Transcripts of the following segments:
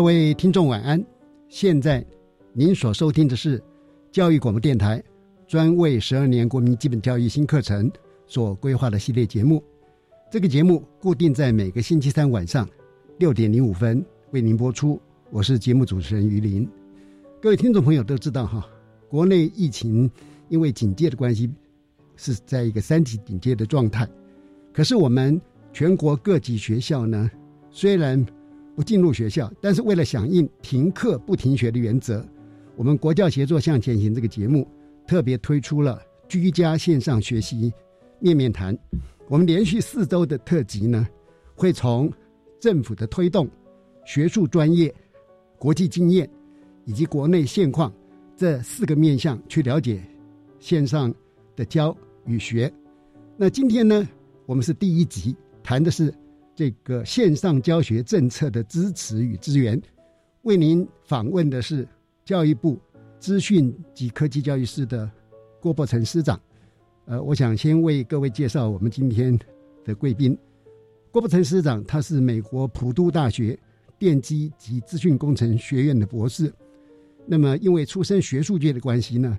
各位听众晚安，现在您所收听的是教育广播电台专为十二年国民基本教育新课程所规划的系列节目。这个节目固定在每个星期三晚上六点零五分为您播出。我是节目主持人于林。各位听众朋友都知道哈，国内疫情因为警戒的关系是在一个三级警戒的状态，可是我们全国各级学校呢，虽然不进入学校，但是为了响应停课不停学的原则，我们国教协作向前行这个节目特别推出了居家线上学习面面谈。我们连续四周的特辑呢，会从政府的推动、学术专业、国际经验以及国内现况这四个面向去了解线上的教与学。那今天呢，我们是第一集，谈的是。这个线上教学政策的支持与资源，为您访问的是教育部资讯及科技教育司的郭伯成司长。呃，我想先为各位介绍我们今天的贵宾。郭伯成司长，他是美国普渡大学电机及资讯工程学院的博士。那么，因为出身学术界的关系呢，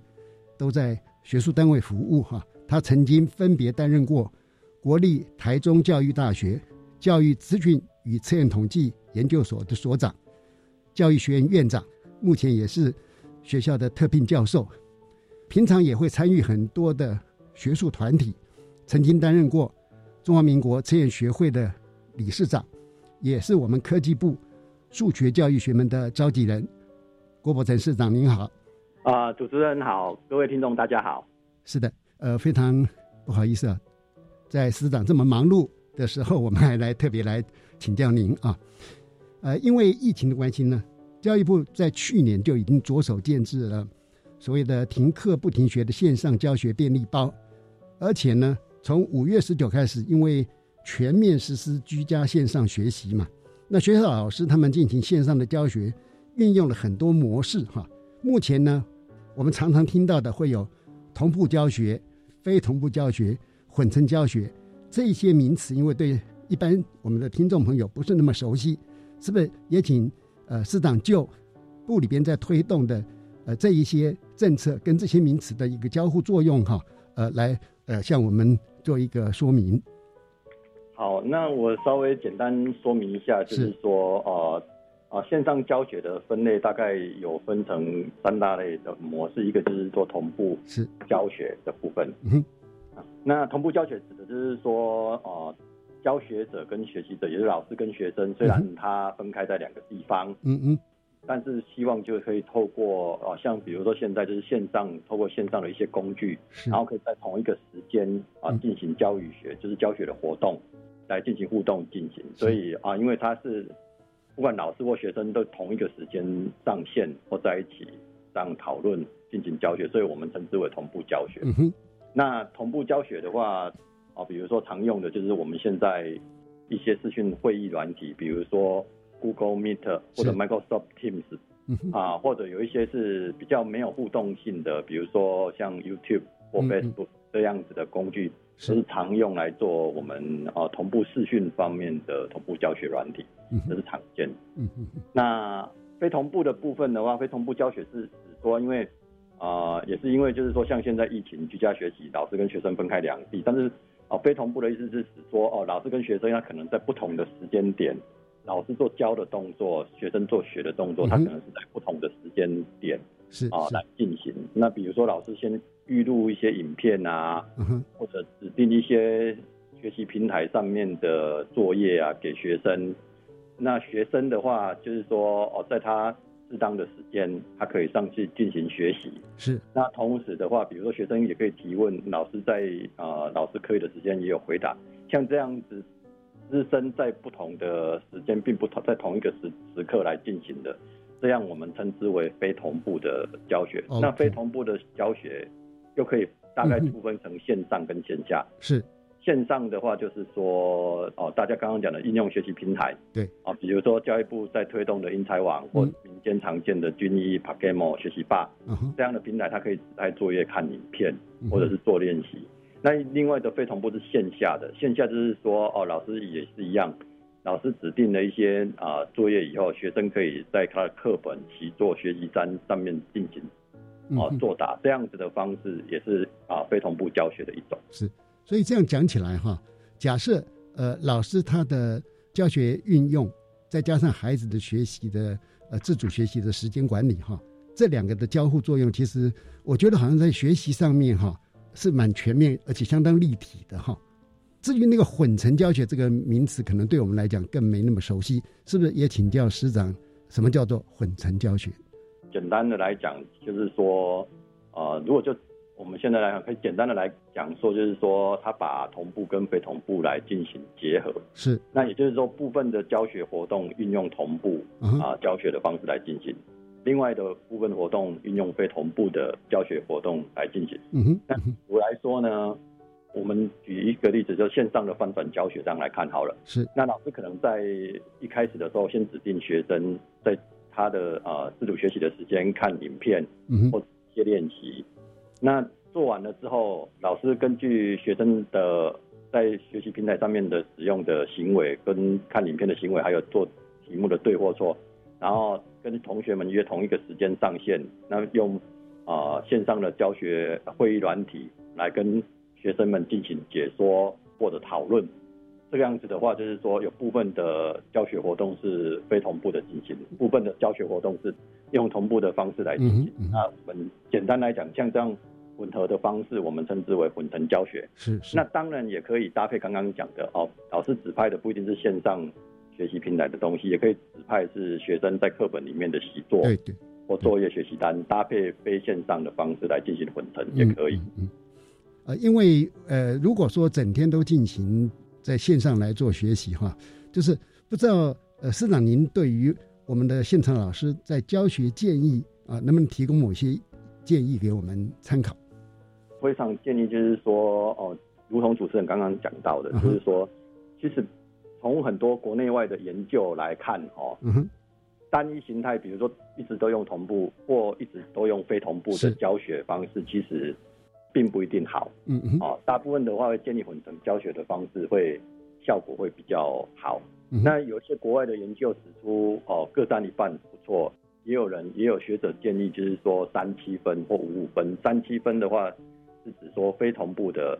都在学术单位服务哈。他曾经分别担任过国立台中教育大学。教育咨询与测验统计研究所的所长，教育学院院长，目前也是学校的特聘教授。平常也会参与很多的学术团体，曾经担任过中华民国测验学会的理事长，也是我们科技部数学教育学门的召集人。郭伯成市长您好，啊，主持人好，各位听众大家好。是的，呃，非常不好意思啊，在市长这么忙碌。的时候，我们还来特别来请教您啊，呃，因为疫情的关系呢，教育部在去年就已经着手建制了所谓的停课不停学的线上教学便利包，而且呢，从五月十九开始，因为全面实施居家线上学习嘛，那学校老师他们进行线上的教学，运用了很多模式哈。目前呢，我们常常听到的会有同步教学、非同步教学、混成教学。这些名词，因为对一般我们的听众朋友不是那么熟悉，是不是也请呃市长就部里边在推动的呃这一些政策跟这些名词的一个交互作用哈，呃来呃向我们做一个说明。好，那我稍微简单说明一下，就是说呃啊线上教学的分类大概有分成三大类的模式，一个就是做同步是教学的部分。那同步教学指的就是说，呃，教学者跟学习者，也就是老师跟学生，虽然他分开在两个地方，嗯嗯，但是希望就可以透过，呃，像比如说现在就是线上，透过线上的一些工具，然后可以在同一个时间啊进行教育学，就是教学的活动来进行互动进行。所以啊，因为他是不管老师或学生都同一个时间上线或在一起这样讨论进行教学，所以我们称之为同步教学。嗯哼。那同步教学的话，啊，比如说常用的就是我们现在一些视讯会议软体，比如说 Google Meet 或者 Microsoft Teams 啊，或者有一些是比较没有互动性的，比如说像 YouTube 或 Facebook 这样子的工具，是。常用来做我们啊同步视讯方面的同步教学软体，这是常见的。那非同步的部分的话，非同步教学是指说，因为啊也是因为就是说，像现在疫情居家学习，老师跟学生分开两地，但是啊非同步的意思是指说，哦老师跟学生他可能在不同的时间点。老师做教的动作，学生做学的动作，他可能是在不同的时间点是啊来进行。那比如说，老师先预录一些影片啊，或者指定一些学习平台上面的作业啊给学生。那学生的话，就是说哦，在他适当的时间，他可以上去进行学习。是。那同时的话，比如说学生也可以提问，老师在啊老师课余的时间也有回答。像这样子。师生在不同的时间，并不同在同一个时时刻来进行的，这样我们称之为非同步的教学。那非同步的教学又可以大概区分成线上跟线下。是线上的话，就是说哦，大家刚刚讲的应用学习平台，对。啊，比如说教育部在推动的英才网或民间常见的军医 p a g a m o 学习吧这样的平台，它可以指派作业、看影片或者是做练习。那另外的非同步是线下的，线下就是说，哦，老师也是一样，老师指定了一些啊作业以后，学生可以在他的课本、习作、学习单上面进行啊作答，这样子的方式也是啊非同步教学的一种。是，所以这样讲起来哈，假设呃老师他的教学运用，再加上孩子的学习的呃自主学习的时间管理哈，这两个的交互作用，其实我觉得好像在学习上面哈。是蛮全面而且相当立体的哈。至于那个混成教学这个名词，可能对我们来讲更没那么熟悉，是不是？也请教师长，什么叫做混成教学？简单的来讲，就是说，呃，如果就我们现在来讲，可以简单的来讲说，就是说，他把同步跟非同步来进行结合。是。那也就是说，部分的教学活动运用同步啊教学的方式来进行。另外的部分活动运用非同步的教学活动来进行。嗯哼，那我来说呢，我们举一个例子，就线上的翻转教学这样来看好了。是，那老师可能在一开始的时候，先指定学生在他的呃自主学习的时间看影片，嗯或一些练习。那做完了之后，老师根据学生的在学习平台上面的使用的行为，跟看影片的行为，还有做题目的对或错。然后跟同学们约同一个时间上线，那用啊线上的教学会议软体来跟学生们进行解说或者讨论。这个样子的话，就是说有部分的教学活动是非同步的进行，部分的教学活动是用同步的方式来进行。那我们简单来讲，像这样混合的方式，我们称之为混成教学。是是。那当然也可以搭配刚刚讲的哦，老师指派的不一定是线上。学习平台的东西也可以指派是学生在课本里面的习作，对对，或作业学习单搭配非线上的方式来进行混成也可以。嗯，呃，因为呃，如果说整天都进行在线上来做学习哈，就是不知道呃，师长您对于我们的现场老师在教学建议啊，能不能提供某些建议给我们参考？非常建议就是说哦，如同主持人刚刚讲到的，就是说其实。从很多国内外的研究来看，哦，单一形态，比如说一直都用同步或一直都用非同步的教学方式，其实并不一定好。嗯嗯，哦，大部分的话会建立混成教学的方式，会效果会比较好。那有些国外的研究指出，哦，各占一半不错。也有人也有学者建议，就是说三七分或五五分。三七分的话是指说非同步的。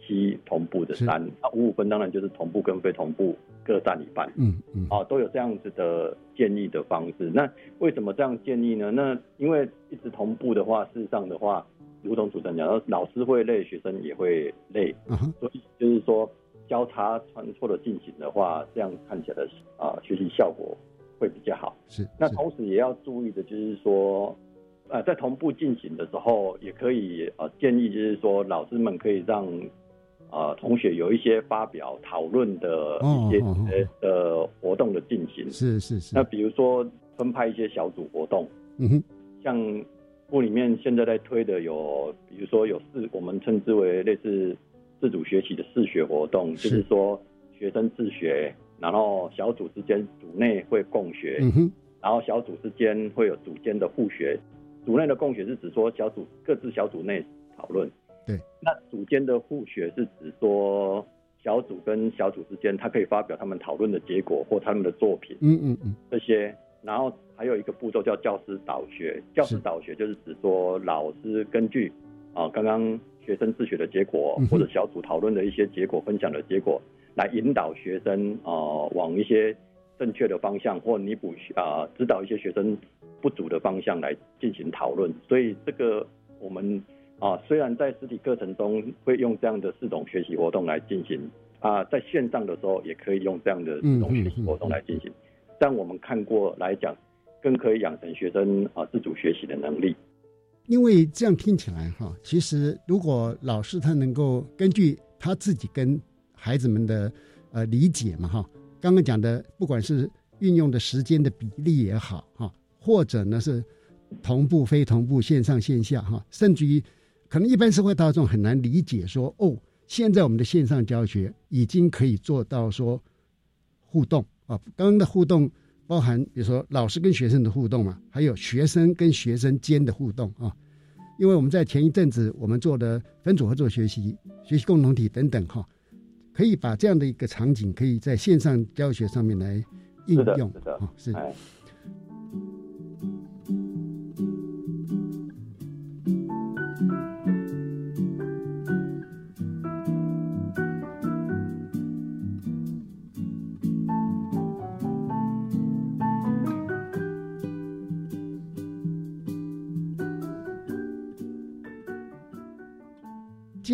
七同步的三啊五五分当然就是同步跟非同步各占一半，嗯嗯啊都有这样子的建议的方式。那为什么这样建议呢？那因为一直同步的话，事实上的话，如同主持人讲，老师会累，学生也会累，所以就是说交叉穿错的进行的话，这样看起来的啊学习效果会比较好。是。那同时也要注意的就是说，呃在同步进行的时候，也可以呃建议就是说老师们可以让呃，同学有一些发表讨论的一些呃活动的进行，是是是。那比如说分派一些小组活动，嗯哼，像部里面现在在推的有，比如说有四，我们称之为类似自主学习的自学活动，就是说学生自学，然后小组之间组内会共学，嗯哼，然然后小组之间会有组间的互学，组内的共学是指说小组各自小组内讨论，对，那组间的互学是指说小组跟小组之间，他可以发表他们讨论的结果或他们的作品，嗯嗯嗯，这些，然后还有一个步骤叫教师导学，教师导学就是指说老师根据啊刚刚学生自学的结果或者小组讨论的一些结果分享的结果，来引导学生啊往一些。正确的方向或弥补啊，指导一些学生不足的方向来进行讨论。所以这个我们啊，虽然在实体课程中会用这样的四种学习活动来进行啊，在线上的时候也可以用这样的四种学习活动来进行。但我们看过来讲，更可以养成学生啊自主学习的能力。因为这样听起来哈，其实如果老师他能够根据他自己跟孩子们的呃理解嘛哈。刚刚讲的，不管是运用的时间的比例也好，哈，或者呢是同步、非同步、线上、线下，哈，甚至于可能一般社会大众很难理解，说哦，现在我们的线上教学已经可以做到说互动啊。刚刚的互动包含，比如说老师跟学生的互动嘛，还有学生跟学生间的互动啊。因为我们在前一阵子我们做的分组合作学习、学习共同体等等，哈。可以把这样的一个场景，可以在线上教学上面来应用，是的，啊，是。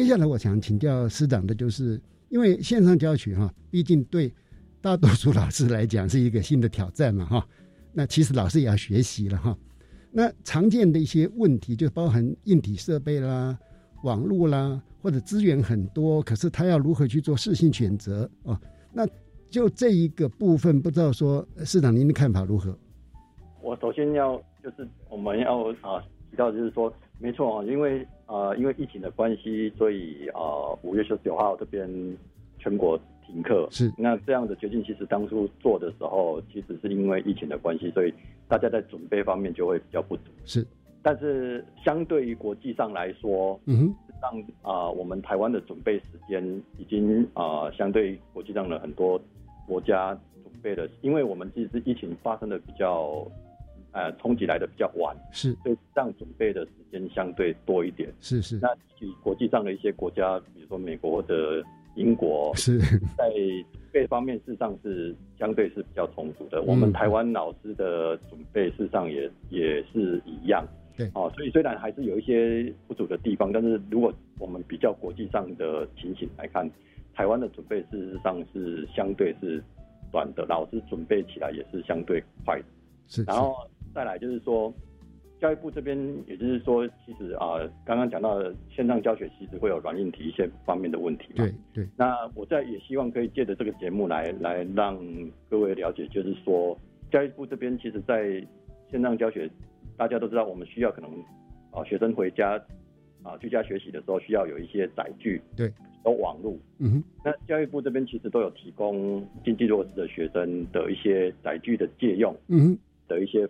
接下来，我想请教师长的就是。因为线上教学哈，毕竟对大多数老师来讲是一个新的挑战嘛哈。那其实老师也要学习了哈。那常见的一些问题就包含硬体设备啦、网络啦，或者资源很多，可是他要如何去做适性选择啊？那就这一个部分，不知道说市长您的看法如何？我首先要就是我们要啊提到就是说，没错啊，因为。啊，因为疫情的关系，所以啊，五月十九号这边全国停课。是，那这样的决定其实当初做的时候，其实是因为疫情的关系，所以大家在准备方面就会比较不足。是，但是相对于国际上来说，嗯哼，让啊，我们台湾的准备时间已经啊，相对国际上的很多国家准备的，因为我们其实疫情发生的比较。呃，冲击来的比较晚，是，所以这样准备的时间相对多一点。是是。那以国际上的一些国家，比如说美国或者英国，是在准备方面事实上是相对是比较充足的。我们台湾老师的准备事实上也也是一样。对。哦，所以虽然还是有一些不足的地方，但是如果我们比较国际上的情形来看，台湾的准备事实上是相对是短的，老师准备起来也是相对快的。是。然后。再来就是说，教育部这边，也就是说，其实啊，刚刚讲到的线上教学，其实会有软硬体一些方面的问题。对对。那我在也希望可以借着这个节目来来让各位了解，就是说，教育部这边其实，在线上教学，大家都知道，我们需要可能啊，学生回家啊居家学习的时候，需要有一些载具，对，有网络。嗯哼。那教育部这边其实都有提供经济弱势的学生的一些载具的借用。嗯哼。的一些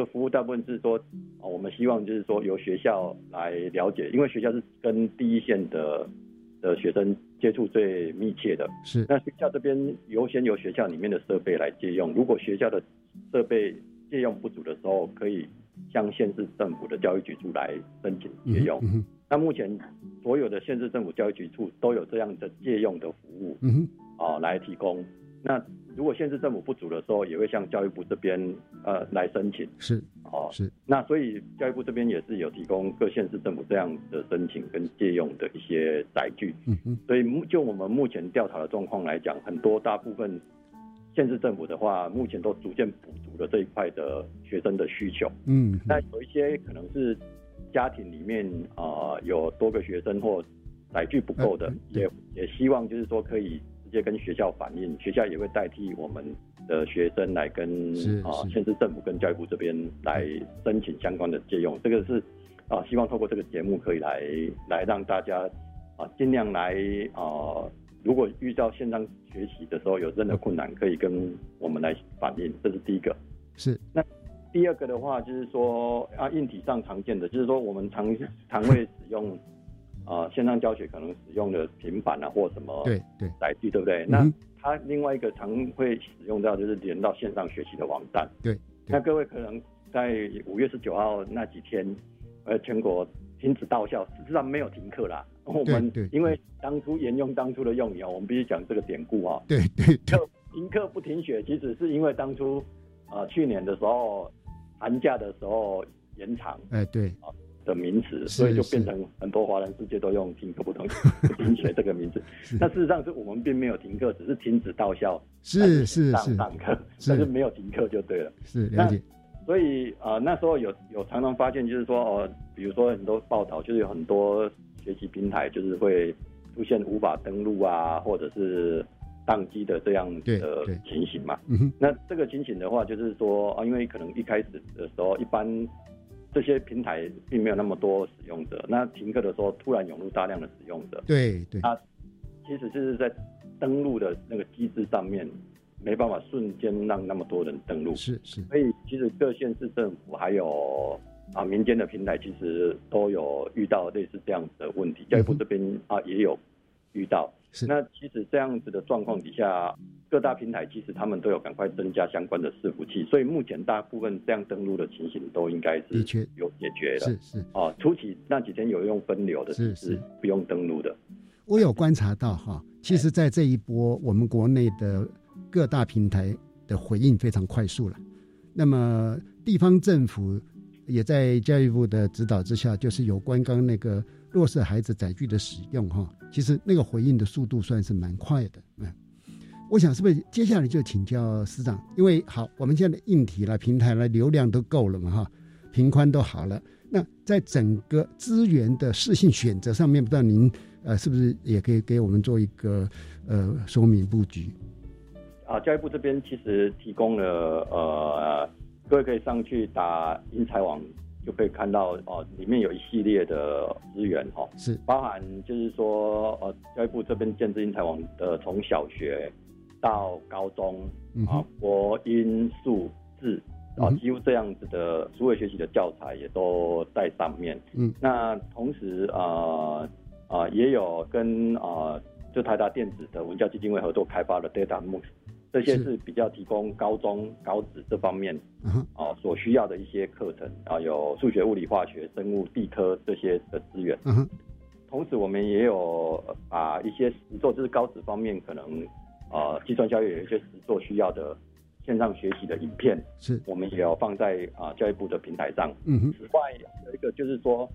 个服务大部分是说，啊，我们希望就是说由学校来了解，因为学校是跟第一线的的学生接触最密切的。是。那学校这边优先由学校里面的设备来借用，如果学校的设备借用不足的时候，可以向县市政府的教育局处来申请借用。嗯那目前所有的县市政府教育局处都有这样的借用的服务。嗯来提供。那如果县市政府不足的时候，也会向教育部这边呃来申请。是，哦，是。那所以教育部这边也是有提供各县市政府这样的申请跟借用的一些载具。嗯嗯。所以目就我们目前调查的状况来讲，很多大部分县市政府的话，目前都逐渐补足了这一块的学生的需求。嗯。但有一些可能是家庭里面啊有多个学生或载具不够的，也也希望就是说可以。直接跟学校反映，学校也会代替我们的学生来跟啊县市政府跟教育部这边来申请相关的借用。这个是啊，希望透过这个节目可以来来让大家啊尽量来啊，如果遇到线上学习的时候有任何困难，可以跟我们来反映。这是第一个。是。那第二个的话就是说啊，硬体上常见的就是说我们常常会使用啊线上教学可能使用的平板啊或什么对对载具，对不对？那它另外一个常会使用到就是连到线上学习的网站。对。那各位可能在五月十九号那几天，呃，全国停止到校，实际上没有停课啦。我们因为当初沿用当初的用语啊，我们必须讲这个典故啊。对对对。停课不停学，其实是因为当初啊去年的时候寒假的时候延长。哎，对。啊的名词，所以就变成很多华人世界都用停课不同不停学这个名字。那事实上是我们并没有停课，只是停止到校。是是是。上课，但是没有停课就对了。是了解。所以啊，那时候有有常常发现，就是说哦，比如说很多报道，就是有很多学习平台，就是会出现无法登录啊，或者是宕机的这样的情形嘛。那这个情形的话，就是说啊，因为可能一开始的时候，一般这些平台并没有那么多使用者，那停课的时候突然涌入大量的使用者。对对。啊，其实就是在登录的那个机制上面。没办法瞬间让那么多人登录，是是，所以其实各县市政府还有啊民间的平台，其实都有遇到类似这样子的问题。教育部这边啊也有遇到，是那其实这样子的状况底下，各大平台其实他们都有赶快增加相关的伺服器，所以目前大部分这样登录的情形都应该是的确有解决了。是是哦，初期那几天有用分流的，是是不用登录的。我有观察到哈，其实，在这一波我们国内的。各大平台的回应非常快速了，那么地方政府也在教育部的指导之下，就是有关刚那个弱势孩子载具的使用哈，其实那个回应的速度算是蛮快的。嗯，我想是不是接下来就请教司长，因为好，我们现在的硬体了、平台了、流量都够了嘛哈，频宽都好了，那在整个资源的适性选择上面，不知道您呃是不是也可以给我们做一个呃说明布局？啊，教育部这边其实提供了呃，各位可以上去打英才网，就可以看到哦，里面有一系列的资源哈，是包含就是说呃，教育部这边建制英才网的从小学到高中啊，国英数字啊，几乎这样子的数位学习的教材也都在上面。嗯，那同时啊啊，也有跟啊，就台达电子的文教基金会合作开发的 Data Moose。这些是比较提供高中高职这方面啊所需要的一些课程啊，有数学、物理、化学、生物、地科这些的资源。同时，我们也有把一些实作，就是高职方面可能啊，计算教育有一些实作需要的线上学习的影片，是我们也有放在啊教育部的平台上。嗯此外，有一个就是说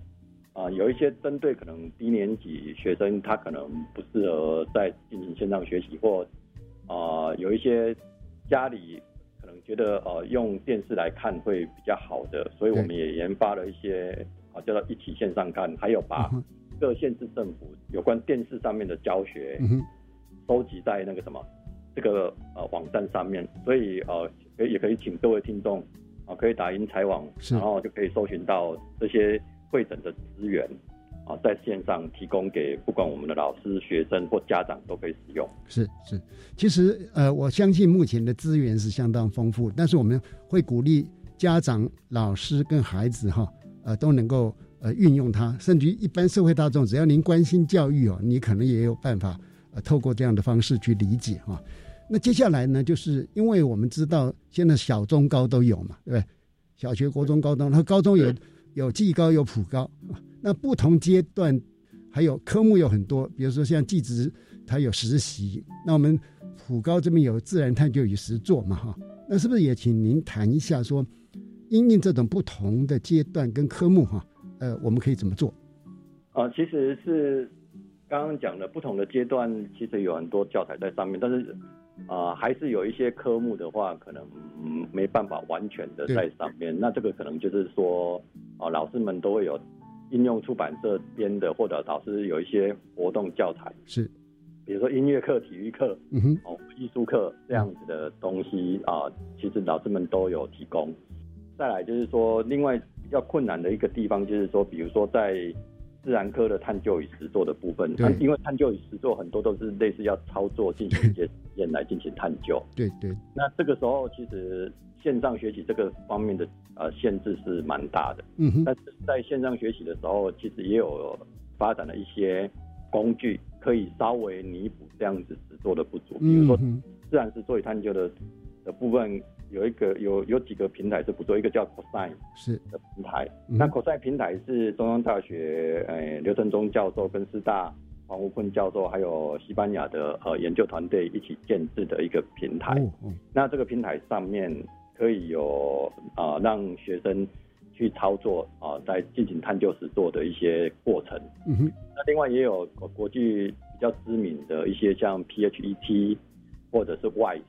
啊，有一些针对可能低年级学生，他可能不适合在进行线上学习或。啊，有一些家里可能觉得呃用电视来看会比较好的，所以我们也研发了一些啊叫做一起线上看，还有把各县市政府有关电视上面的教学收集在那个什么这个呃网站上面，所以呃可以也可以请各位听众啊可以打英才网，然后就可以搜寻到这些会诊的资源。啊，在线上提供给不管我们的老师、学生或家长都可以使用。是是，其实呃，我相信目前的资源是相当丰富，但是我们会鼓励家长、老师跟孩子哈，呃，都能够呃运用它，甚至于一般社会大众，只要您关心教育哦，你可能也有办法呃，透过这样的方式去理解哈。那接下来呢，就是因为我们知道现在小中高都有嘛，对不对？小学、国中、高中，然后高中有有技高有普高。那不同阶段还有科目有很多，比如说像技职，它有实习。那我们普高这边有自然探究与实作嘛，哈。那是不是也请您谈一下，说因应这种不同的阶段跟科目，哈，呃，我们可以怎么做？啊，其实是刚刚讲的不同的阶段，其实有很多教材在上面，但是啊，还是有一些科目的话，可能没办法完全的在上面。那这个可能就是说，啊，老师们都会有。应用出版社编的，或者老师有一些活动教材，是，比如说音乐课、体育课，嗯哼，哦，艺术课这样子的东西啊，其实老师们都有提供。再来就是说，另外比较困难的一个地方就是说，比如说在自然科的探究与实作的部分，因为探究与实作很多都是类似要操作进行一些实验来进行探究。对对。那这个时候其实线上学习这个方面的呃限制是蛮大的。嗯哼。但是在线上学习的时候，其实也有发展了一些工具，可以稍微弥补这样子实作的不足。比如说自然实作与探究的的部分。有一个有有几个平台是不错，一个叫 Cosine 是的平台。那 Cosine 平台是中央大学呃刘振中教授跟师大黄无坤教授还有西班牙的呃研究团队一起建制的一个平台。那这个平台上面可以有啊让学生去操作啊在进行探究时做的一些过程。嗯哼。那另外也有国际比较知名的一些像 PHET 或者是 Y。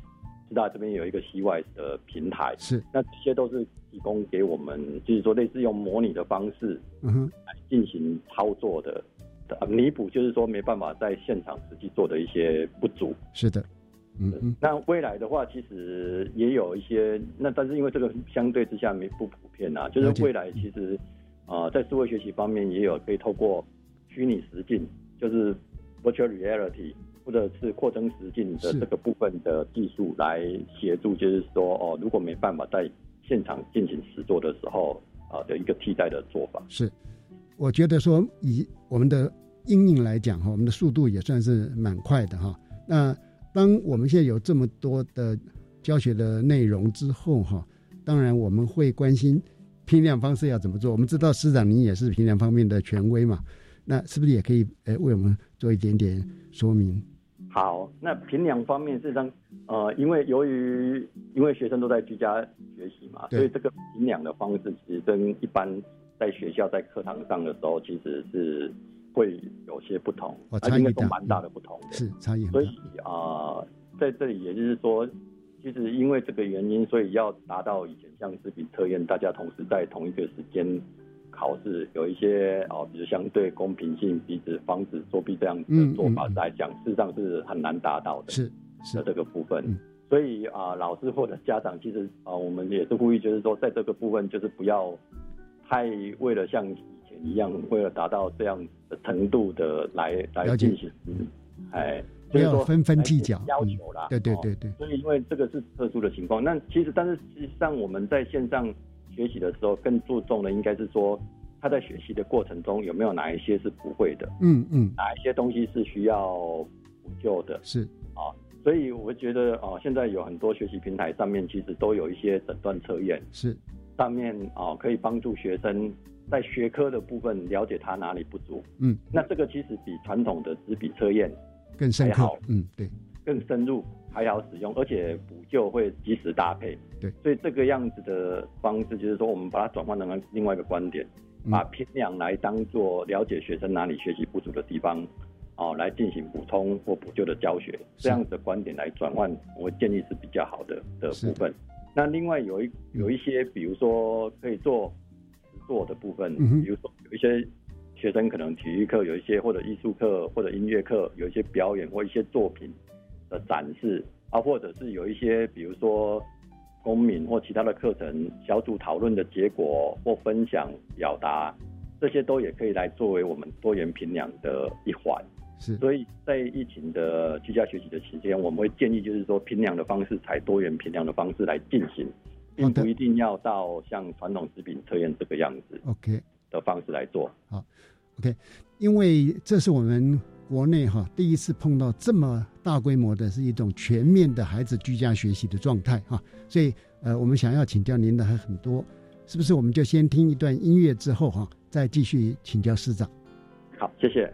师大这边有一个 C Y 的平台，是那这些都是提供给我们，就是说类似用模拟的方式，嗯哼，来进行操作的，弥补就是说没办法在现场实际做的一些不足。是的，嗯嗯。那未来的话，其实也有一些，那但是因为这个相对之下没不普遍啊，就是未来其实啊，在思维学习方面也有可以透过虚拟实境，就是 Virtual Reality。或者是扩增实境的这个部分的技术来协助，就是说哦，如果没办法在现场进行实作的时候啊的一个替代的做法。是，我觉得说以我们的应用来讲哈，我们的速度也算是蛮快的哈。那当我们现在有这么多的教学的内容之后哈，当然我们会关心批量方式要怎么做。我们知道师长您也是批量方面的权威嘛，那是不是也可以诶为我们做一点点说明？好，那评量方面，事实上，呃，因为由于因为学生都在居家学习嘛，所以这个评量的方式其实跟一般在学校在课堂上的时候，其实是会有些不同，差异都蛮大的不同的，是差异。所以啊，在这里也就是说，其实因为这个原因，所以要达到以前像纸笔测验，大家同时在同一个时间。考试有一些哦，比如相对公平性，彼此防止作弊这样子的做法来讲，事实上是很难达到的。是是这个部分，所以啊，老师或者家长其实啊，我们也是呼吁，就是说，在这个部分，就是不要太为了像以前一样，为了达到这样的程度的来来进行，哎，不要分分计较要求啦。对对对对。所以因为这个是特殊的情况，那其实但是实际上我们在线上。学习的时候更注重的应该是说，他在学习的过程中有没有哪一些是不会的，嗯嗯，哪一些东西是需要补救的，是。啊，所以我觉得啊，现在有很多学习平台上面其实都有一些诊断测验，是。上面啊可以帮助学生在学科的部分了解他哪里不足，嗯，那这个其实比传统的纸笔测验更深刻，嗯对。更深入还好使用，而且补救会及时搭配。对，所以这个样子的方式，就是说我们把它转换成另外一个观点，把偏量来当做了解学生哪里学习不足的地方，哦，来进行补充或补救的教学，这样子的观点来转换，我建议是比较好的的部分。那另外有一有一些，比如说可以做实做的部分，比如说有一些学生可能体育课有一些，或者艺术课或者音乐课有一些表演或一些作品。的展示啊，或者是有一些，比如说公民或其他的课程小组讨论的结果或分享表达，这些都也可以来作为我们多元评量的一环。是，所以在疫情的居家学习的期间，我们会建议就是说评量的方式采多元评量的方式来进行，并不一定要到像传统食品测验这个样子。OK 的方式来做。好，OK，因为这是我们。国内哈第一次碰到这么大规模的是一种全面的孩子居家学习的状态哈，所以呃我们想要请教您的还很多，是不是我们就先听一段音乐之后哈，再继续请教师长？好，谢谢。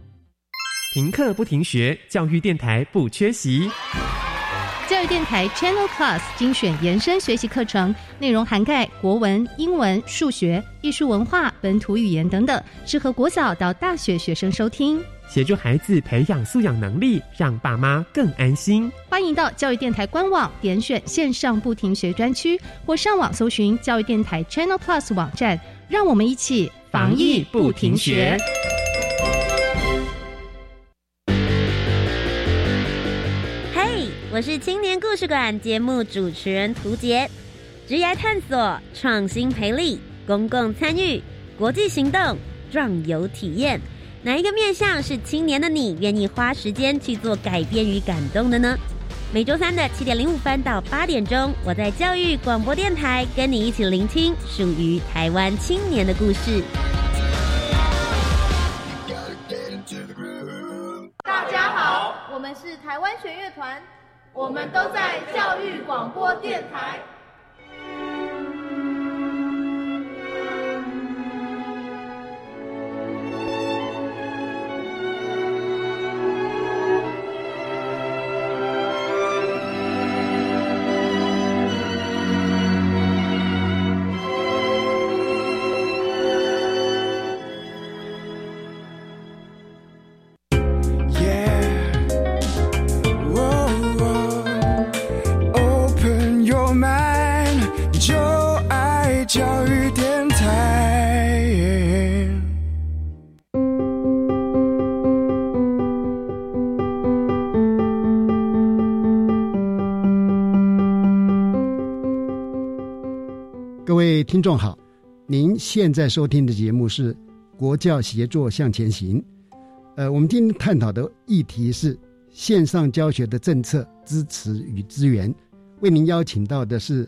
停课不停学，教育电台不缺席。教育电台 Channel Plus 精选延伸学习课程，内容涵盖国文、英文、数学、艺术文化、本土语言等等，适合国小到大学学生收听，协助孩子培养素养能力，让爸妈更安心。欢迎到教育电台官网点选线上不停学专区，或上网搜寻教育电台 Channel Plus 网站，让我们一起防疫不停学。我是青年故事馆节目主持人涂杰，职业探索、创新培力、公共参与、国际行动、壮游体验，哪一个面向是青年的你愿意花时间去做改变与感动的呢？每周三的七点零五分到八点钟，我在教育广播电台跟你一起聆听属于台湾青年的故事。大家好，我们是台湾弦乐团。我们都在教育广播电台。听众好，您现在收听的节目是《国教协作向前行》。呃，我们今天探讨的议题是线上教学的政策支持与资源。为您邀请到的是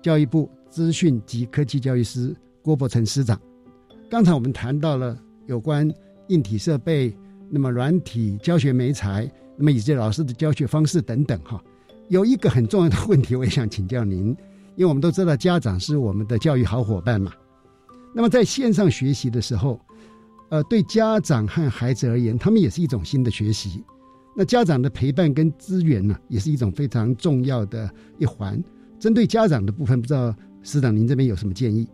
教育部资讯及科技教育司郭伯成司长。刚才我们谈到了有关硬体设备、那么软体教学媒材、那么以及老师的教学方式等等。哈，有一个很重要的问题，我也想请教您。因为我们都知道家长是我们的教育好伙伴嘛，那么在线上学习的时候，呃，对家长和孩子而言，他们也是一种新的学习。那家长的陪伴跟资源呢，也是一种非常重要的一环。针对家长的部分，不知道师长您这边有什么建议？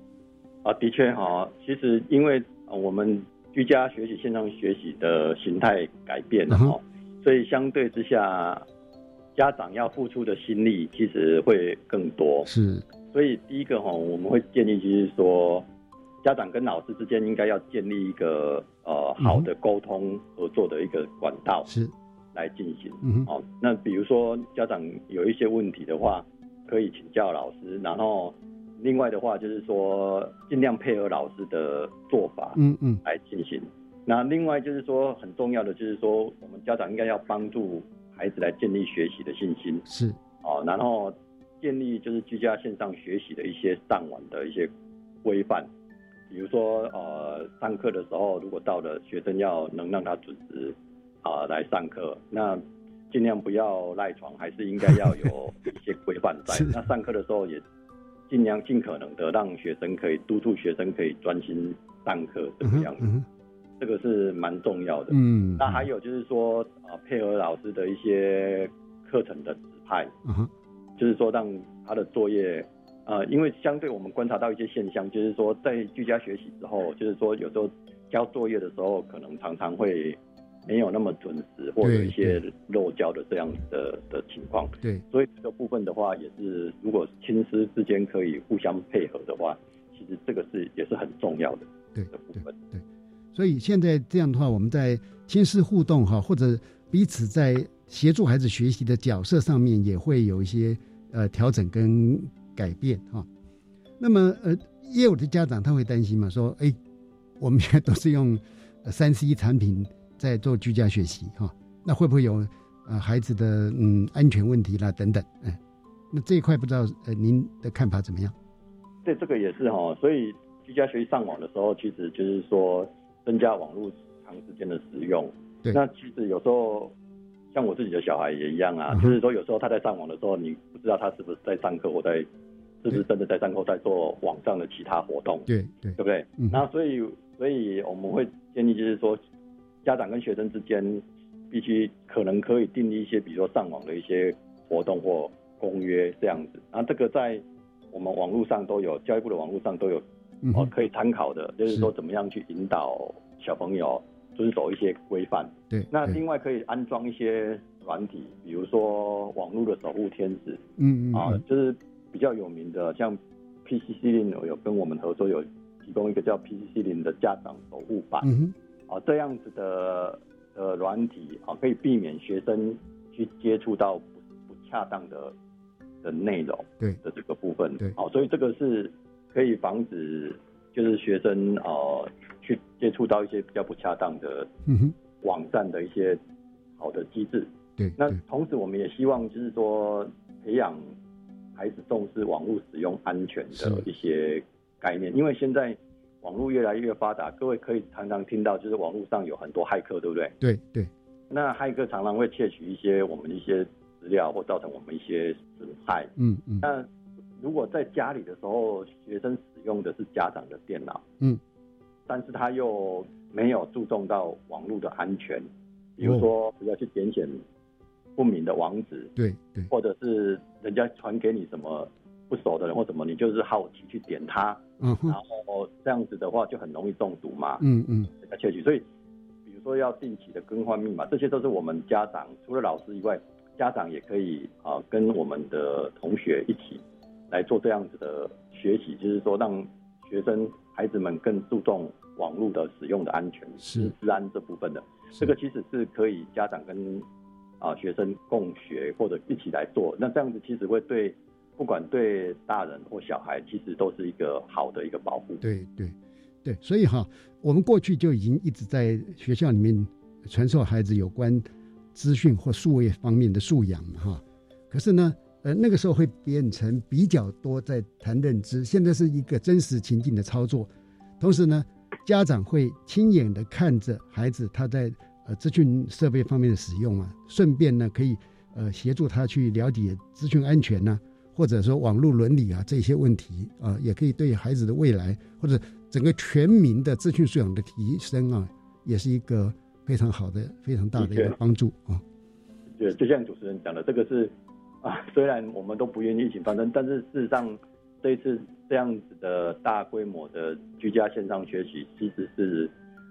啊，的确哈，其实因为我们居家学习、线上学习的形态改变了哈，所以相对之下。家长要付出的心力其实会更多，是。所以第一个哈，我们会建议就是说，家长跟老师之间应该要建立一个呃好的沟通合作的一个管道，是来进行。嗯哦，那比如说家长有一些问题的话，可以请教老师，然后另外的话就是说尽量配合老师的做法，嗯嗯，来进行。那另外就是说很重要的就是说，我们家长应该要帮助。孩子来建立学习的信心。是。哦，然后建立就是居家线上学习的一些上网的一些规范，比如说呃上课的时候，如果到了学生要能让他准时啊来上课，那尽量不要赖床，还是应该要有一些规范在。那上课的时候也尽量尽可能的让学生可以督促学生可以专心上课怎么样子。这个是蛮重要的，嗯，那还有就是说啊，配合老师的一些课程的指派，嗯就是说让他的作业，呃，因为相对我们观察到一些现象，就是说在居家学习之后，就是说有时候交作业的时候，可能常常会没有那么准时，或有一些漏交的这样的的情况，对，所以这个部分的话，也是如果亲师之间可以互相配合的话，其实这个是也是很重要的，对的部分，对。所以现在这样的话，我们在亲师互动哈，或者彼此在协助孩子学习的角色上面，也会有一些呃调整跟改变哈。那么呃，也有的家长他会担心嘛，说哎，我们现在都是用三 C 产品在做居家学习哈，那会不会有呃孩子的嗯安全问题啦等等？哎，那这一块不知道呃您的看法怎么样？对，这个也是哈，所以居家学习上网的时候，其实就是说增加网络长时间的使用。对，那其实有时候像我自己的小孩也一样啊，就是说有时候他在上网的时候，你不知道他是不是在上课或在是不是真的在上课，在做网上的其他活动。对对，对不对？那所以所以我们会建议就是说，家长跟学生之间必须可能可以订立一些，比如说上网的一些活动或公约这样子。然后这个在我们网络上都有，教育部的网络上都有，哦，可以参考的，就是说怎么样去引导小朋友遵守一些规范。对，那另外可以安装一些软体，比如说网络的守护天使，嗯嗯，啊，就是比较有名的，像 PCC 零有跟我们合作，有提供一个叫 PCC 零的家长守护版，嗯啊，这样子的呃软体啊，可以避免学生去接触到不不恰当的。的内容对。的这个部分。对，好，所以这个是可以防止就是学生呃去接触到一些比较不恰当的网站的一些好的机制。对，那同时我们也希望就是说培养孩子重视网络使用安全的一些概念，因为现在网络越来越发达，各位可以常常听到就是网络上有很多骇客，对不对？对对。那骇客常常会窃取一些我们一些。资料或造成我们一些损害。嗯嗯。那如果在家里的时候，学生使用的是家长的电脑，嗯，但是他又没有注重到网络的安全，比如说不要去点选不明的网址，对对，或者是人家传给你什么不熟的人或什么，你就是好奇去点它，嗯，然后这样子的话就很容易中毒嘛，嗯嗯，这个窃取。所以比如说要定期的更换密码，这些都是我们家长除了老师以外。家长也可以啊，跟我们的同学一起来做这样子的学习，就是说让学生孩子们更注重网络的使用的安全、是治安这部分的。这个其实是可以家长跟啊学生共学或者一起来做。那这样子其实会对不管对大人或小孩，其实都是一个好的一个保护。对对对，所以哈，我们过去就已经一直在学校里面传授孩子有关。资讯或数位方面的素养，哈，可是呢，呃，那个时候会变成比较多在谈认知，现在是一个真实情境的操作，同时呢，家长会亲眼的看着孩子他在呃资讯设备方面的使用啊，顺便呢可以呃协助他去了解资讯安全呐，或者说网络伦理啊这些问题啊，也可以对孩子的未来或者整个全民的资讯素养的提升啊，也是一个。非常好的，非常大的一个帮助啊！对，就像主持人讲的，这个是啊，虽然我们都不愿意一起发生，但是事实上这一次这样子的大规模的居家线上学习，其实是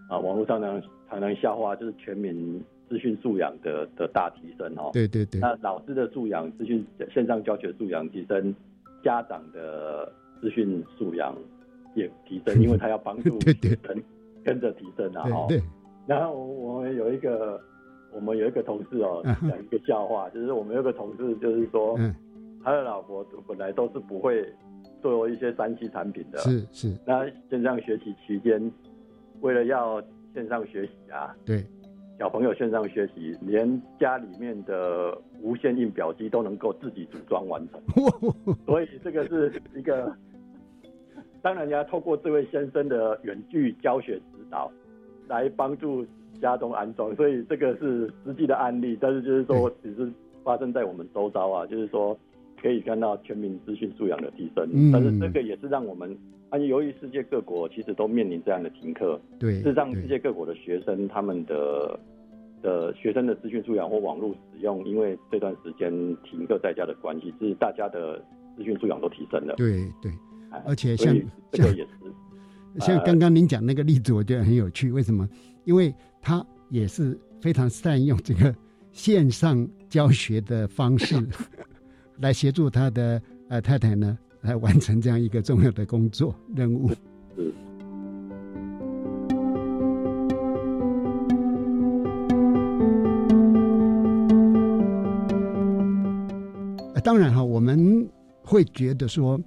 啊，网络上常常常笑话，就是全民资讯素养的的大提升哦。对对对。那老师的素养、资讯线上教学素养提升，家长的资讯素养也提升，因为他要帮助 对对跟着提升啊！哦。对。然后我们有一个，我们有一个同事哦，讲一个笑话，就是我们有个同事，就是说，他的老婆本来都是不会做一些三 C 产品的，是是。那线上学习期间，为了要线上学习啊，对，小朋友线上学习，连家里面的无线印表机都能够自己组装完成，所以这个是一个，当然要透过这位先生的远距教学指导。来帮助家中安装，所以这个是实际的案例，但是就是说只是发生在我们周遭啊，就是说可以看到全民资讯素养的提升，嗯但是这个也是让我们，啊，由于世界各国其实都面临这样的停课，对，是让世界各国的学生他们的的学生的资讯素养或网络使用，因为这段时间停课在家的关系，是大家的资讯素养都提升了，对对，而且像这个也是。像刚刚您讲那个例子，我觉得很有趣。为什么？因为他也是非常善用这个线上教学的方式，来协助他的呃太太呢，来完成这样一个重要的工作任务。是。当然哈，我们会觉得说，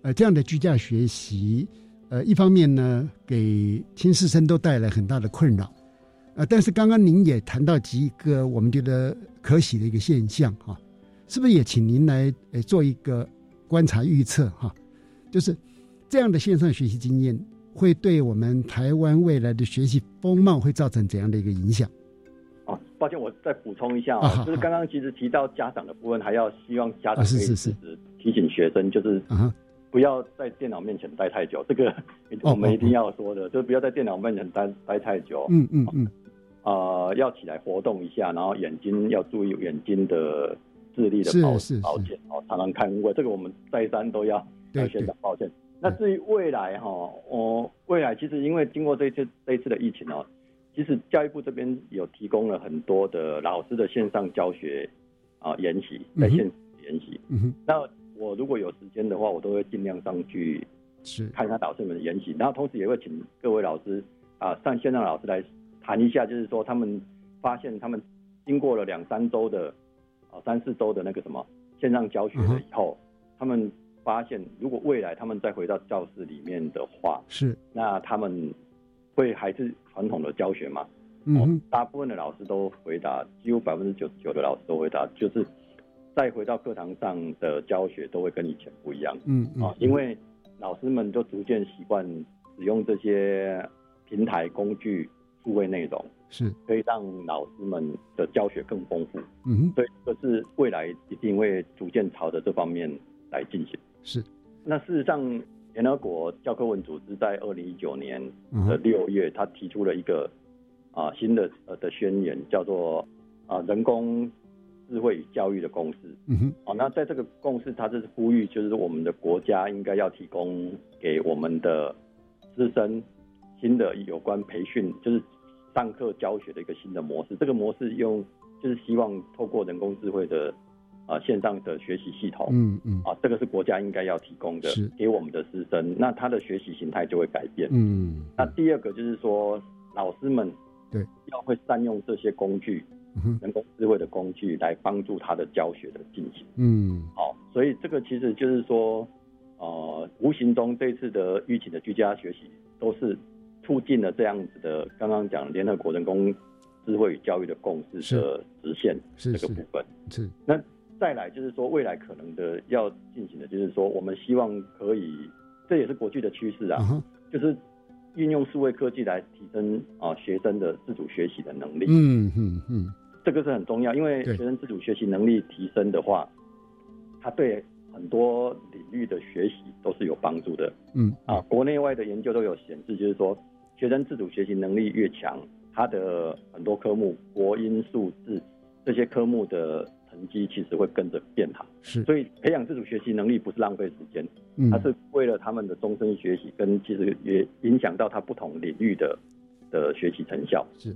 呃，这样的居家学习。呃，一方面呢，给亲师生都带来很大的困扰，呃，但是刚刚您也谈到几个我们觉得可喜的一个现象哈，是不是也请您来呃做一个观察预测哈？就是这样的线上学习经验会对我们台湾未来的学习风貌会造成怎样的一个影响？哦，抱歉，我再补充一下啊，就是刚刚其实提到家长的部分，还要希望家长可以是提醒学生，就是不要在电脑面前待太久，这个我们一定要说的，就是不要在电脑面前待待太久。嗯嗯嗯。呃，要起来活动一下，然后眼睛要注意眼睛的视力的保保健哦，常常看过这个我们再三都要要先讲抱歉。那至于未来哈，哦，未来其实因为经过这次这一次的疫情哦，其实教育部这边有提供了很多的老师的线上教学啊研习，在线研习。嗯哼。那我如果有时间的话，我都会尽量上去是看一下老师们的研习，然后同时也会请各位老师啊上线上老师来。谈一下，就是说他们发现，他们经过了两三周的，啊三四周的那个什么线上教学了以后，他们发现，如果未来他们再回到教室里面的话，是，那他们会还是传统的教学吗？嗯，大部分的老师都回答，几乎百分之九十九的老师都回答，就是再回到课堂上的教学都会跟以前不一样。嗯啊，因为老师们都逐渐习惯使用这些平台工具。数位内容是可以让老师们的教学更丰富，嗯，所以，这是未来一定会逐渐朝着这方面来进行。是，那事实上，联合国教科文组织在二零一九年的六月，他提出了一个啊新的呃的宣言，叫做啊人工智慧与教育的共识。嗯哼，哦，那在这个共识，它是呼吁，就是我们的国家应该要提供给我们的师生新的有关培训，就是。上课教学的一个新的模式，这个模式用就是希望透过人工智慧的啊线上的学习系统，嗯嗯啊，这个是国家应该要提供的，给我们的师生，那他的学习形态就会改变。嗯，那第二个就是说，老师们对要会善用这些工具，人工智慧的工具来帮助他的教学的进行。嗯，好，所以这个其实就是说，呃，无形中这次的疫情的居家学习都是。促进了这样子的，刚刚讲联合国人工智慧与教育的共识的实现这个部分。是。那再来就是说，未来可能的要进行的，就是说，我们希望可以，这也是国际的趋势啊，就是运用数位科技来提升啊学生的自主学习的能力。嗯嗯嗯，这个是很重要，因为学生自主学习能力提升的话，他对。很多领域的学习都是有帮助的，嗯。啊，国内外的研究都有显示，就是说学生自主学习能力越强，他的很多科目，国英数字这些科目的成绩其实会跟着变好。是，所以培养自主学习能力不是浪费时间，它是为了他们的终身学习，跟其实也影响到他不同领域的的学习成效。是，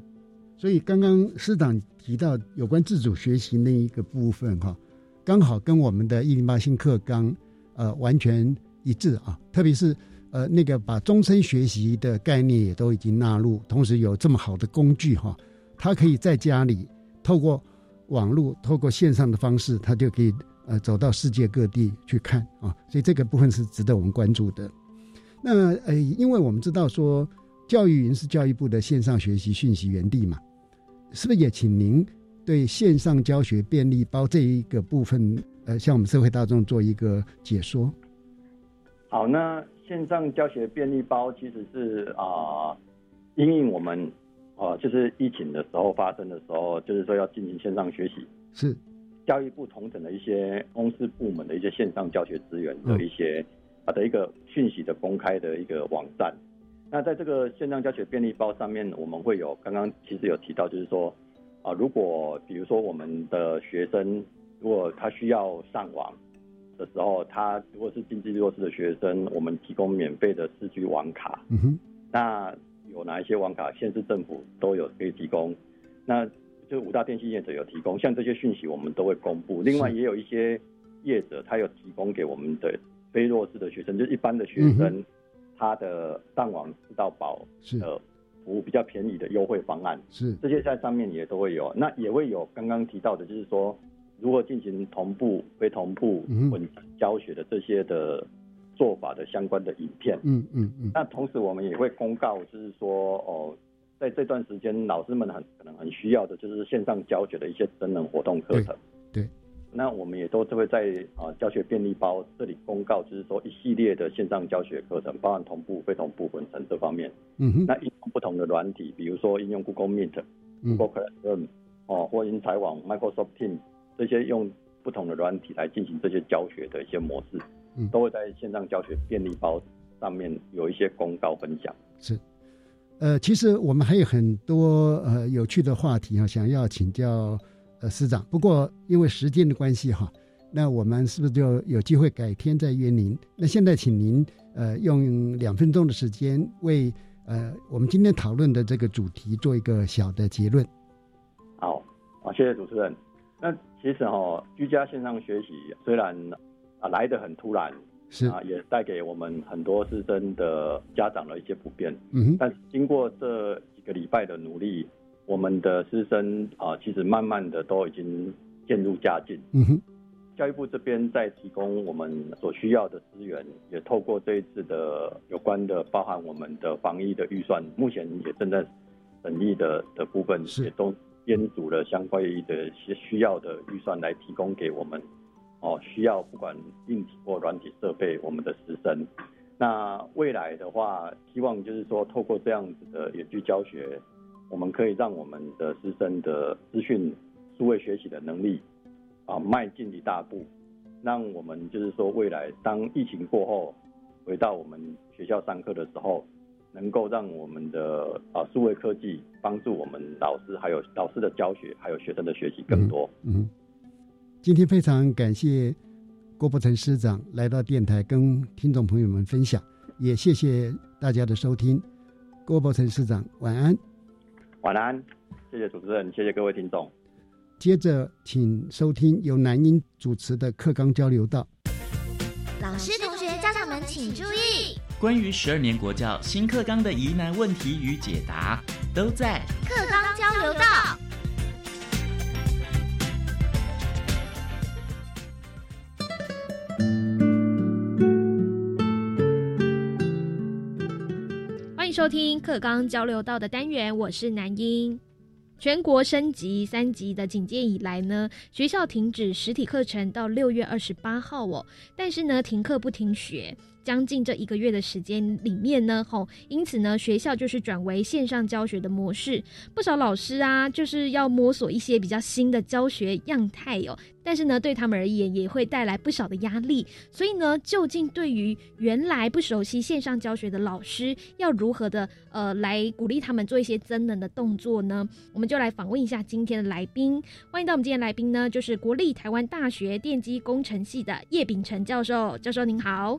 所以刚刚师长提到有关自主学习那一个部分，哈。刚好跟我们的一零八新课纲，呃，完全一致啊。特别是呃，那个把终身学习的概念也都已经纳入，同时有这么好的工具哈，他可以在家里透过网络、透过线上的方式，他就可以呃走到世界各地去看啊。所以这个部分是值得我们关注的。那呃，因为我们知道说，教育云是教育部的线上学习讯息园地嘛，是不是也请您？对线上教学便利包这一个部分，呃，向我们社会大众做一个解说。好，那线上教学便利包其实是啊，因应我们啊，就是疫情的时候发生的时候，就是说要进行线上学习，是教育部同整的一些公司部门的一些线上教学资源的一些啊的一个讯息的公开的一个网站。那在这个线上教学便利包上面，我们会有刚刚其实有提到，就是说。啊，如果比如说我们的学生，如果他需要上网的时候，他如果是经济弱势的学生，我们提供免费的四 G 网卡。嗯哼。那有哪一些网卡，县市政府都有可以提供？那就五大电信业者有提供，像这些讯息我们都会公布。另外也有一些业者，他有提供给我们的非弱势的学生，就是一般的学生，他的上网吃到饱的。服务比较便宜的优惠方案是这些在上面也都会有，那也会有刚刚提到的，就是说如何进行同步、非同步混教学的这些的做法的相关的影片。嗯嗯嗯。那同时我们也会公告，就是说哦，在这段时间，老师们很可能很需要的就是线上教学的一些真人活动课程。对。那我们也都会在啊教学便利包这里公告，就是说一系列的线上教学课程，包含同步、非同步混成这方面。嗯哼。那应用不同的软体，比如说应用 Google Meet、Google Classroom 哦，或英才网、Microsoft Teams 这些用不同的软体来进行这些教学的一些模式，嗯都会在线上教学便利包上面有一些公告分享。是。呃，其实我们还有很多呃有趣的话题啊，想要请教。呃，师长，不过因为时间的关系哈，那我们是不是就有机会改天再约您？那现在请您呃用两分钟的时间为呃我们今天讨论的这个主题做一个小的结论。好，啊，谢谢主持人。那其实哈，居家线上学习虽然啊来的很突然，是啊，也带给我们很多师生的家长的一些不便。嗯，但是经过这几个礼拜的努力。我们的师生啊，其实慢慢的都已经渐入佳境。嗯哼，教育部这边在提供我们所需要的资源，也透过这一次的有关的包含我们的防疫的预算，目前也正在审议的的部分，也都编组了相关的一些需要的预算来提供给我们。哦，需要不管硬体或软体设备，我们的师生。那未来的话，希望就是说透过这样子的远距教学。我们可以让我们的师生的资讯、数位学习的能力啊迈进一大步，让我们就是说未来当疫情过后回到我们学校上课的时候，能够让我们的啊数位科技帮助我们老师还有老师的教学，还有学生的学习更多。嗯，今天非常感谢郭伯成师长来到电台跟听众朋友们分享，也谢谢大家的收听。郭伯成师长，晚安。晚安，谢谢主持人，谢谢各位听众。接着，请收听由南英主持的课纲交流道。老师、同学、家长们请注意，关于十二年国教新课纲的疑难问题与解答，都在课纲交流道。欢迎收听课纲交流道的单元，我是南英。全国升级三级的警戒以来呢，学校停止实体课程到六月二十八号哦。但是呢，停课不停学。将近这一个月的时间里面呢，吼，因此呢，学校就是转为线上教学的模式。不少老师啊，就是要摸索一些比较新的教学样态哦。但是呢，对他们而言也会带来不少的压力。所以呢，究竟对于原来不熟悉线上教学的老师，要如何的呃来鼓励他们做一些增能的动作呢？我们就来访问一下今天的来宾。欢迎到我们今天来宾呢，就是国立台湾大学电机工程系的叶秉成教授。教授您好。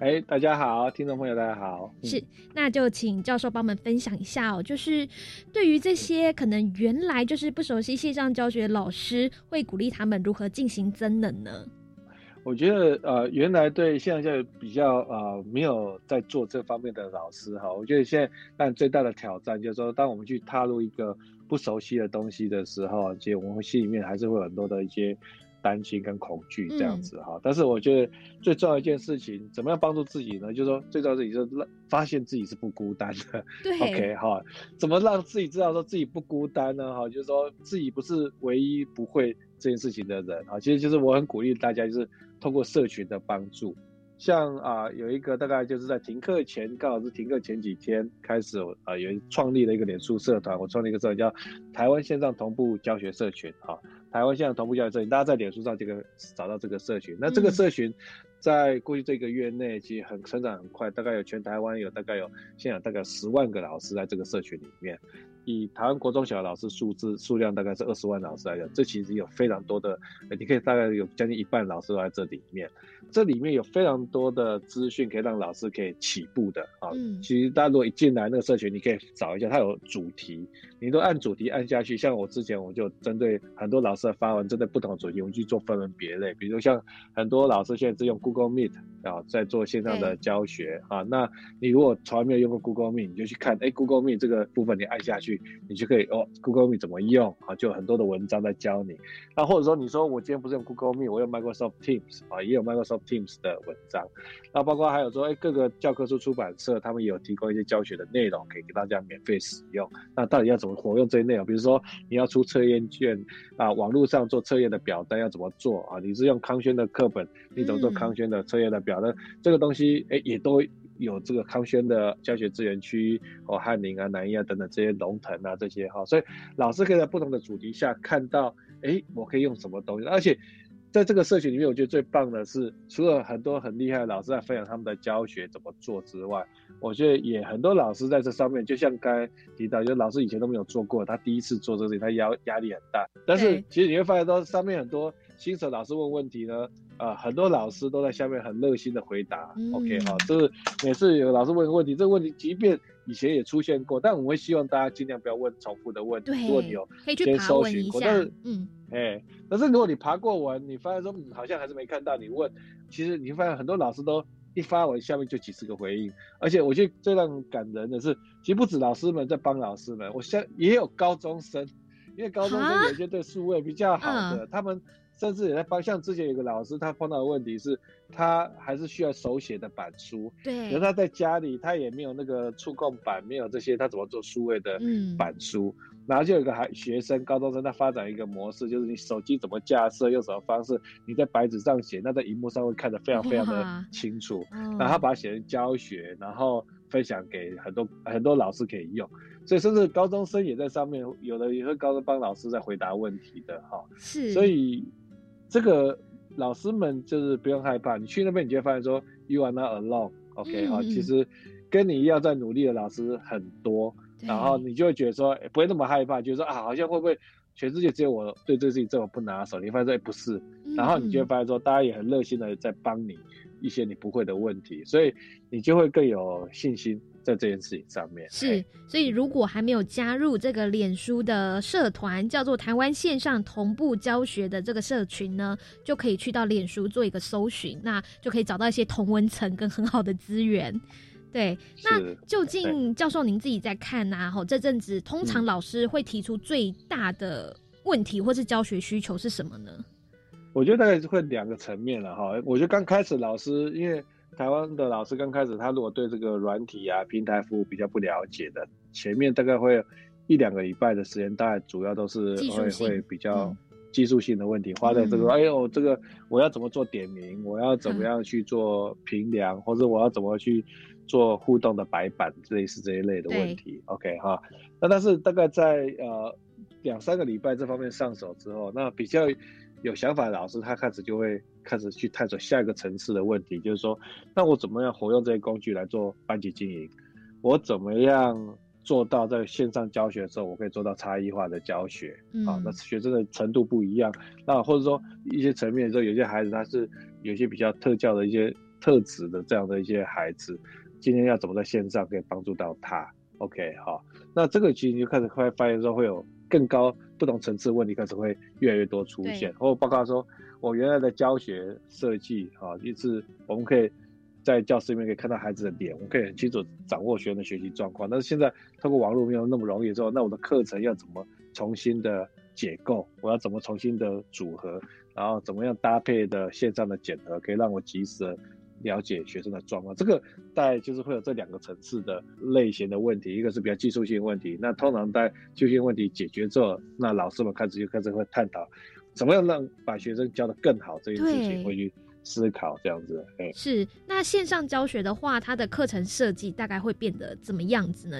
哎，大家好，听众朋友，大家好。是，那就请教授帮我们分享一下哦，就是对于这些可能原来就是不熟悉线上教学的老师，会鼓励他们如何进行增能呢？我觉得呃，原来对线上教育比较呃没有在做这方面的老师哈，我觉得现在但最大的挑战就是说，当我们去踏入一个不熟悉的东西的时候，其实我们心里面还是会有很多的一些。担心跟恐惧这样子哈，但是我觉得最重要一件事情，怎么样帮助自己呢？就是说，最重要自己就是发现自己是不孤单的。对，OK 哈，怎么让自己知道说自己不孤单呢？哈，就是说自己不是唯一不会这件事情的人啊。其实就是我很鼓励大家，就是通过社群的帮助。像啊，有一个大概就是在停课前，刚好是停课前几天开始，啊，有创立了一个脸书社团，我创立一个社团叫台湾线上同步教学社群，啊，台湾线上同步教学社群，大家在脸书上这个找到这个社群，那这个社群在过去这个月内其实很成长很快，大概有全台湾有大概有现在大概十万个老师在这个社群里面。以台湾国中小老师数字数量大概是二十万老师来讲，这其实有非常多的，你可以大概有将近一半老师都在这里面。这里面有非常多的资讯可以让老师可以起步的啊。其实大家如果一进来那个社群，你可以找一下，它有主题，你都按主题按下去。像我之前我就针对很多老师的发文，针对不同的主题，我们去做分门别类。比如像很多老师现在是用 Google Meet 啊，在做线上的教学啊。那你如果从来没有用过 Google Meet，你就去看，哎，Google Meet 这个部分你按下去，你就可以哦，Google Meet 怎么用啊？就有很多的文章在教你。那或者说你说我今天不是用 Google Meet，我用 Microsoft Teams 啊，也有 Microsoft Teams 的文章。那包括还有说，哎，各个教科书出版社他们也有提供一些教学的内容，可以给大家免费使用。那到底要怎么活用这些内容？比如说你要出测验卷啊，网络上做测验的表单要怎么做啊？你是用康轩的课本，你怎么做康轩的测验的表单？这个东西哎，也都有这个康轩的教学资源区哦，翰林啊、南一啊等等这些龙腾啊这些哈，所以老师可以在不同的主题下看到，哎，我可以用什么东西，而且。在这个社群里面，我觉得最棒的是，除了很多很厉害的老师在分享他们的教学怎么做之外，我觉得也很多老师在这上面，就像刚才提到，就老师以前都没有做过，他第一次做这个事情，他压压力很大。但是其实你会发现到上面很多新手老师问问题呢，呃，很多老师都在下面很热心的回答。OK 哈，就是每次有老师问个问题，这个问题即便以前也出现过，但我们会希望大家尽量不要问重复的问题。如果你有先搜寻过，但是嗯。哎，但是如果你爬过文，你发现说好像还是没看到，你问，其实你会发现很多老师都一发文下面就几十个回应，而且我觉得最让感人的是，其实不止老师们在帮老师们，我像也有高中生，因为高中生有些对数位比较好的，他们甚至也在帮。像之前有个老师，他碰到的问题是，他还是需要手写的板书，对，而他在家里他也没有那个触控板，没有这些，他怎么做数位的板书？然后就有一个孩学生，高中生，他发展一个模式，就是你手机怎么架设，用什么方式，你在白纸上写，那在荧幕上会看得非常非常的清楚。然后他把它写成教学，然后分享给很多很多老师可以用。所以甚至高中生也在上面，有的也会高中帮老师在回答问题的哈。是。所以这个老师们就是不用害怕，你去那边你就会发现说，You are not alone，OK 哈，其实跟你一样在努力的老师很多。然后你就会觉得说不会那么害怕，就是说啊，好像会不会全世界只有我对这个事情这么不拿手？你发现不是，然后你就会发现说大家也很热心的在帮你一些你不会的问题，所以你就会更有信心在这件事情上面。是，所以如果还没有加入这个脸书的社团，叫做台湾线上同步教学的这个社群呢，就可以去到脸书做一个搜寻，那就可以找到一些同文层跟很好的资源。对，那究竟教授您自己在看呐？吼，这阵子通常老师会提出最大的问题或是教学需求是什么呢？我觉得大概是会两个层面了哈。我觉得刚开始老师，因为台湾的老师刚开始，他如果对这个软体啊、平台服务比较不了解的，前面大概会一两个礼拜的时间，大概主要都是会会比较技术性的问题，花在这个，哎呦，这个我要怎么做点名，我要怎么样去做评量，或者我要怎么去。做互动的白板，类似这一类的问题，OK 哈。那但是大概在呃两三个礼拜这方面上手之后，那比较有想法的老师，他开始就会开始去探索下一个层次的问题，就是说，那我怎么样活用这些工具来做班级经营？我怎么样做到在线上教学的时候，我可以做到差异化的教学？啊，那学生的程度不一样，那或者说一些层面的时候，有些孩子他是有些比较特教的一些特质的这样的一些孩子。今天要怎么在线上可以帮助到他？OK，好，那这个其实你就开始会发现说会有更高不同层次问题开始会越来越多出现。或包括说，我原来的教学设计，啊，就是我们可以在教室里面可以看到孩子的脸，我们可以很清楚掌握学生的学习状况。但是现在通过网络没有那么容易之后，那我的课程要怎么重新的解构？我要怎么重新的组合？然后怎么样搭配的线上的检核，可以让我及时。了解学生的状况，这个大概就是会有这两个层次的类型的问题，一个是比较技术性问题。那通常在技术性问题解决之后，那老师们开始就开始会探讨，怎么样让把学生教得更好这件事情，会去思考这样子。哎，是。那线上教学的话，它的课程设计大概会变得怎么样子呢？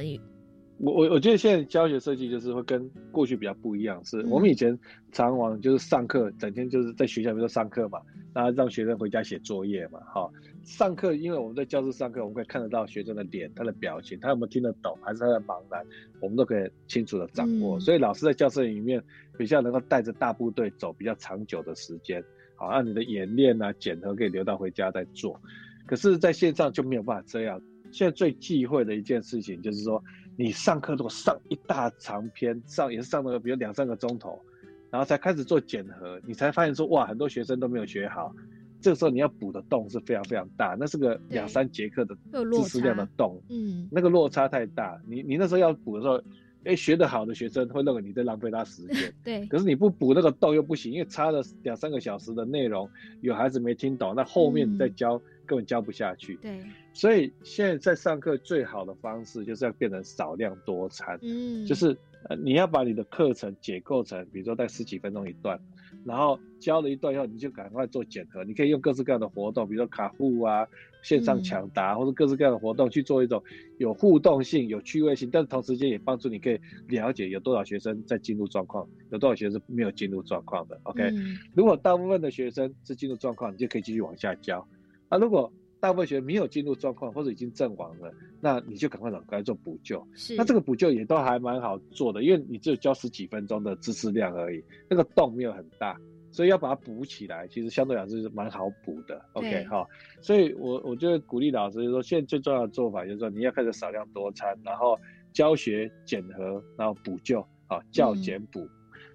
我我我觉得现在教学设计就是会跟过去比较不一样，是我们以前常往就是上课，整天就是在学校比如说上课嘛，然后让学生回家写作业嘛，哈，上课因为我们在教室上课，我们可以看得到学生的脸、他的表情，他有没有听得懂，还是他的茫然，我们都可以清楚的掌握。所以老师在教室里面比较能够带着大部队走比较长久的时间，好，让你的演练啊、检核可以留到回家再做。可是在线上就没有办法这样。现在最忌讳的一件事情就是说。你上课如果上一大长篇，上也是上了比如两三个钟头，然后才开始做检核，你才发现说哇，很多学生都没有学好，这个时候你要补的洞是非常非常大，那是个两三节课的知识量的洞，嗯，那个落差太大，你你那时候要补的时候。哎，学得好的学生会认为你在浪费他时间，对。可是你不补那个洞又不行，因为差了两三个小时的内容，有孩子没听懂，那后面再教根本教不下去。对。所以现在在上课最好的方式就是要变成少量多餐，嗯，就是呃你要把你的课程解构成，比如说在十几分钟一段。然后教了一段以后，你就赶快做检核。你可以用各式各样的活动，比如说卡户啊、线上抢答，或者各式各样的活动去做一种有互动性、有趣味性，但是同时间也帮助你可以了解有多少学生在进入状况，有多少学生没有进入状况的。OK，如果大部分的学生是进入状况，你就可以继续往下教。啊，如果大部分学生没有进入状况或者已经阵亡了，那你就赶快赶快做补救。是，那这个补救也都还蛮好做的，因为你只有教十几分钟的知识量而已，那个洞没有很大，所以要把它补起来，其实相对来说是蛮好补的。OK 哈，所以我我就鼓励老师说，现在最重要的做法就是说，你要开始少量多餐，然后教学检核，然后补救，啊，教检补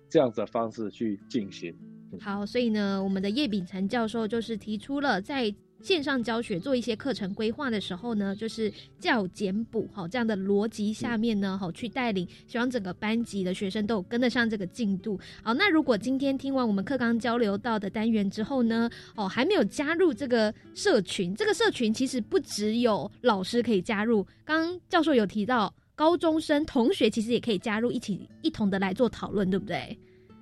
这样子的方式去进行。好，所以呢，我们的叶秉成教授就是提出了在。线上教学做一些课程规划的时候呢，就是教简补好这样的逻辑下面呢，好去带领，希望整个班级的学生都有跟得上这个进度。好，那如果今天听完我们课纲交流到的单元之后呢，哦，还没有加入这个社群，这个社群其实不只有老师可以加入，刚刚教授有提到高中生同学其实也可以加入，一起一同的来做讨论，对不对？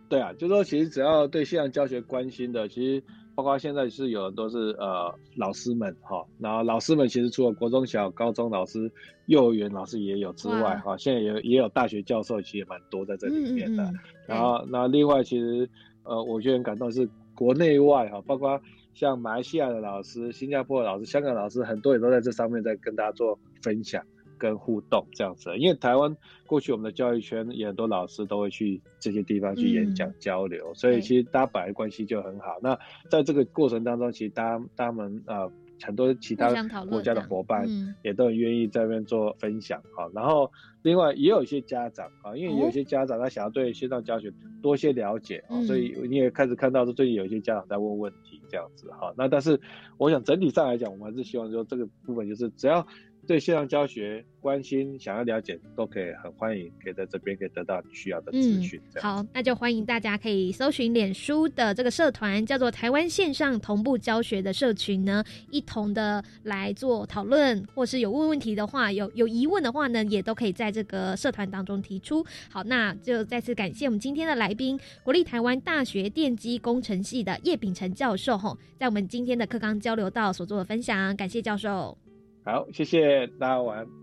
对啊，就说其实只要对线上教学关心的，其实。包括现在是有很多是呃老师们哈，然后老师们其实除了国中小、高中老师、幼儿园老师也有之外哈，现在也也有大学教授，其实也蛮多在这里面的。然后那另外其实呃，我觉得很感动是国内外哈，包括像马来西亚的老师、新加坡的老师、香港老师，很多也都在这上面在跟大家做分享。跟互动这样子，因为台湾过去我们的教育圈也很多老师都会去这些地方去演讲交流，所以其实大家本来关系就很好。那在这个过程当中，其实大家他们呃很多其他国家的伙伴也都很愿意在那边做分享哈。然后另外也有一些家长啊，因为有一些家长他想要对线上教学多些了解啊，所以你也开始看到说最近有一些家长在问问题这样子哈。那但是我想整体上来讲，我们还是希望说这个部分就是只要。对线上教学关心、想要了解，都可以很欢迎，可以在这边可以得到你需要的资讯。好，那就欢迎大家可以搜寻脸书的这个社团，叫做台湾线上同步教学的社群呢，一同的来做讨论，或是有问问题的话，有有疑问的话呢，也都可以在这个社团当中提出。好，那就再次感谢我们今天的来宾，国立台湾大学电机工程系的叶秉成教授，吼，在我们今天的课纲交流道所做的分享，感谢教授。好，谢谢大家，晚安。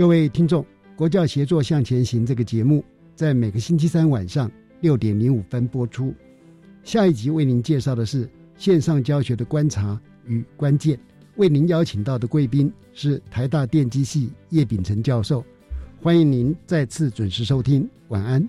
各位听众，国教协作向前行这个节目在每个星期三晚上六点零五分播出。下一集为您介绍的是线上教学的观察与关键。为您邀请到的贵宾是台大电机系叶秉成教授，欢迎您再次准时收听。晚安。